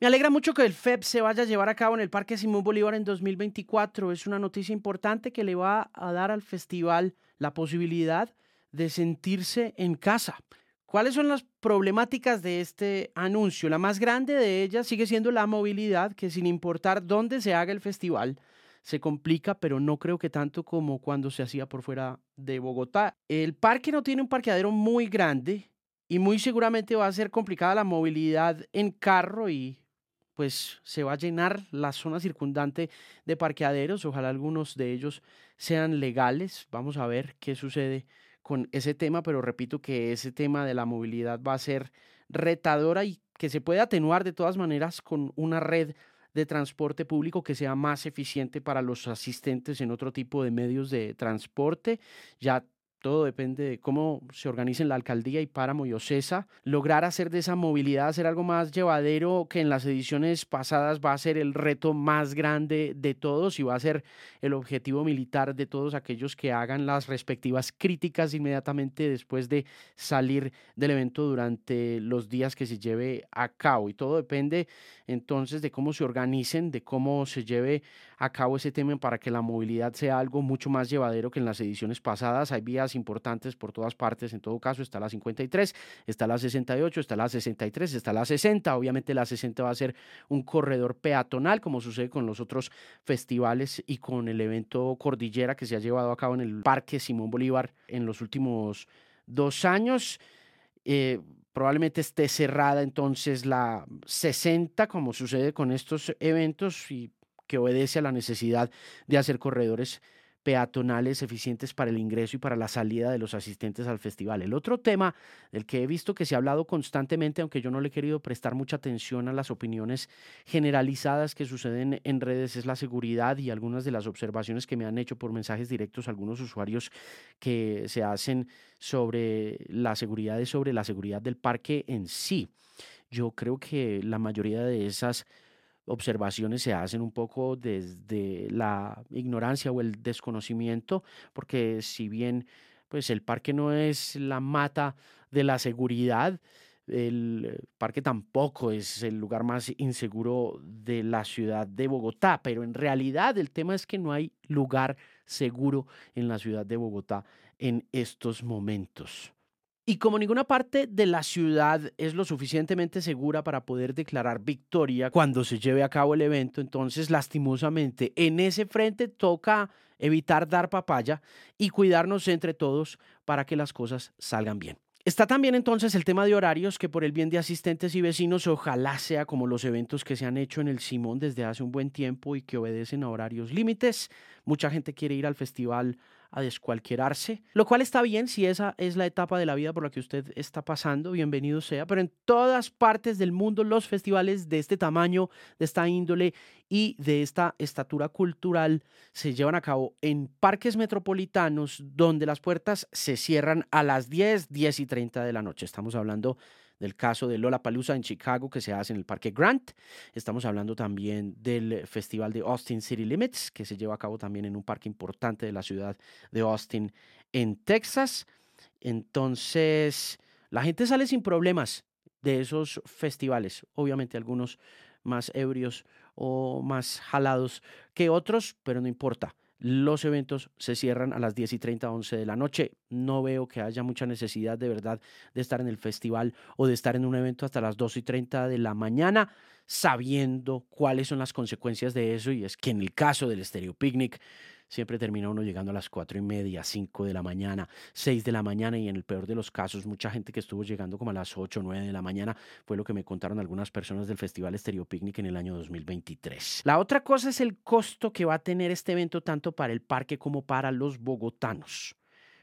Me alegra mucho que el FEB se vaya a llevar a cabo en el Parque Simón Bolívar en 2024. Es una noticia importante que le va a dar al festival la posibilidad de sentirse en casa. ¿Cuáles son las problemáticas de este anuncio? La más grande de ellas sigue siendo la movilidad, que sin importar dónde se haga el festival, se complica, pero no creo que tanto como cuando se hacía por fuera de Bogotá. El parque no tiene un parqueadero muy grande y muy seguramente va a ser complicada la movilidad en carro y pues se va a llenar la zona circundante de parqueaderos. Ojalá algunos de ellos sean legales. Vamos a ver qué sucede con ese tema, pero repito que ese tema de la movilidad va a ser retadora y que se puede atenuar de todas maneras con una red de transporte público que sea más eficiente para los asistentes en otro tipo de medios de transporte. Ya todo depende de cómo se organicen la alcaldía y Páramo y Ocesa, lograr hacer de esa movilidad, hacer algo más llevadero que en las ediciones pasadas va a ser el reto más grande de todos y va a ser el objetivo militar de todos aquellos que hagan las respectivas críticas inmediatamente después de salir del evento durante los días que se lleve a cabo. Y todo depende entonces de cómo se organicen, de cómo se lleve a cabo ese tema para que la movilidad sea algo mucho más llevadero que en las ediciones pasadas. Hay vías importantes por todas partes, en todo caso está la 53, está la 68, está la 63, está la 60. Obviamente la 60 va a ser un corredor peatonal, como sucede con los otros festivales y con el evento Cordillera que se ha llevado a cabo en el Parque Simón Bolívar en los últimos dos años. Eh, probablemente esté cerrada entonces la 60, como sucede con estos eventos y que obedece a la necesidad de hacer corredores peatonales eficientes para el ingreso y para la salida de los asistentes al festival. El otro tema del que he visto que se ha hablado constantemente, aunque yo no le he querido prestar mucha atención a las opiniones generalizadas que suceden en redes, es la seguridad y algunas de las observaciones que me han hecho por mensajes directos algunos usuarios que se hacen sobre la seguridad sobre la seguridad del parque en sí. Yo creo que la mayoría de esas observaciones se hacen un poco desde la ignorancia o el desconocimiento, porque si bien pues el parque no es la mata de la seguridad, el parque tampoco es el lugar más inseguro de la ciudad de Bogotá, pero en realidad el tema es que no hay lugar seguro en la ciudad de Bogotá en estos momentos. Y como ninguna parte de la ciudad es lo suficientemente segura para poder declarar victoria cuando se lleve a cabo el evento, entonces lastimosamente en ese frente toca evitar dar papaya y cuidarnos entre todos para que las cosas salgan bien. Está también entonces el tema de horarios que por el bien de asistentes y vecinos ojalá sea como los eventos que se han hecho en el Simón desde hace un buen tiempo y que obedecen a horarios límites. Mucha gente quiere ir al festival a descualquierarse, lo cual está bien si esa es la etapa de la vida por la que usted está pasando, bienvenido sea, pero en todas partes del mundo los festivales de este tamaño, de esta índole y de esta estatura cultural se llevan a cabo en parques metropolitanos donde las puertas se cierran a las 10, 10 y 30 de la noche. Estamos hablando del caso de Lola Palusa en Chicago que se hace en el Parque Grant. Estamos hablando también del Festival de Austin City Limits que se lleva a cabo también en un parque importante de la ciudad de Austin en Texas. Entonces, la gente sale sin problemas de esos festivales. Obviamente algunos más ebrios o más jalados que otros, pero no importa. Los eventos se cierran a las 10 y 30, 11 de la noche. No veo que haya mucha necesidad de verdad de estar en el festival o de estar en un evento hasta las 2 y 30 de la mañana, sabiendo cuáles son las consecuencias de eso. Y es que en el caso del Stereo Picnic, siempre termina uno llegando a las cuatro y media, cinco de la mañana, seis de la mañana y en el peor de los casos, mucha gente que estuvo llegando como a las ocho, nueve de la mañana, fue lo que me contaron algunas personas del Festival Estéreo Picnic en el año 2023. La otra cosa es el costo que va a tener este evento tanto para el parque como para los bogotanos.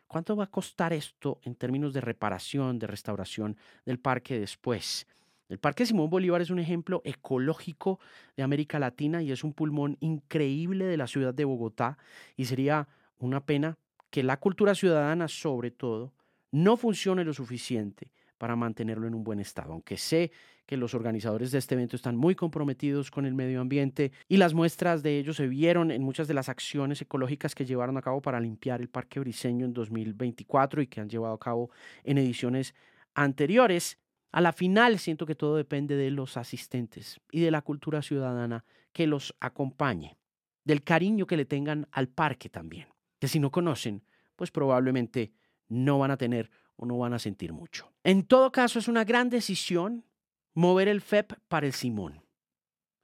¿Cuánto va a costar esto en términos de reparación, de restauración del parque después? El Parque Simón Bolívar es un ejemplo ecológico de América Latina y es un pulmón increíble de la ciudad de Bogotá y sería una pena que la cultura ciudadana, sobre todo, no funcione lo suficiente para mantenerlo en un buen estado, aunque sé que los organizadores de este evento están muy comprometidos con el medio ambiente y las muestras de ello se vieron en muchas de las acciones ecológicas que llevaron a cabo para limpiar el Parque Briseño en 2024 y que han llevado a cabo en ediciones anteriores. A la final siento que todo depende de los asistentes y de la cultura ciudadana que los acompañe, del cariño que le tengan al parque también, que si no conocen, pues probablemente no van a tener o no van a sentir mucho. En todo caso, es una gran decisión mover el FEP para el Simón.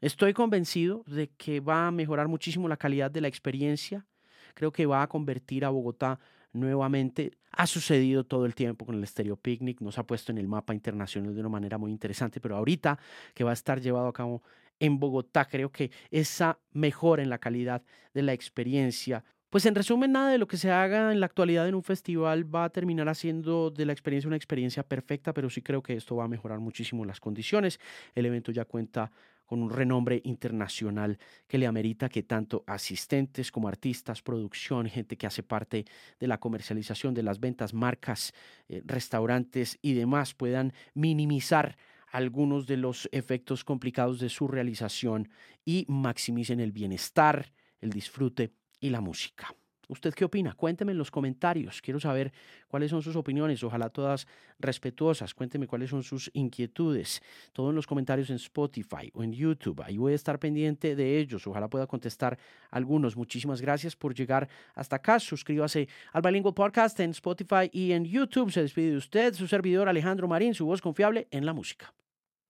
Estoy convencido de que va a mejorar muchísimo la calidad de la experiencia. Creo que va a convertir a Bogotá nuevamente. Ha sucedido todo el tiempo con el Stereo Picnic, nos ha puesto en el mapa internacional de una manera muy interesante, pero ahorita que va a estar llevado a cabo en Bogotá, creo que esa mejora en la calidad de la experiencia pues en resumen, nada de lo que se haga en la actualidad en un festival va a terminar haciendo de la experiencia una experiencia perfecta, pero sí creo que esto va a mejorar muchísimo las condiciones. El evento ya cuenta con un renombre internacional que le amerita que tanto asistentes como artistas, producción, gente que hace parte de la comercialización, de las ventas, marcas, eh, restaurantes y demás puedan minimizar algunos de los efectos complicados de su realización y maximicen el bienestar, el disfrute y la música. ¿Usted qué opina? Cuénteme en los comentarios. Quiero saber cuáles son sus opiniones, ojalá todas respetuosas. Cuénteme cuáles son sus inquietudes. Todo en los comentarios en Spotify o en YouTube. Ahí voy a estar pendiente de ellos. Ojalá pueda contestar algunos. Muchísimas gracias por llegar hasta acá. Suscríbase al Bilingual Podcast en Spotify y en YouTube. Se despide de usted, su servidor Alejandro Marín, su voz confiable en la música.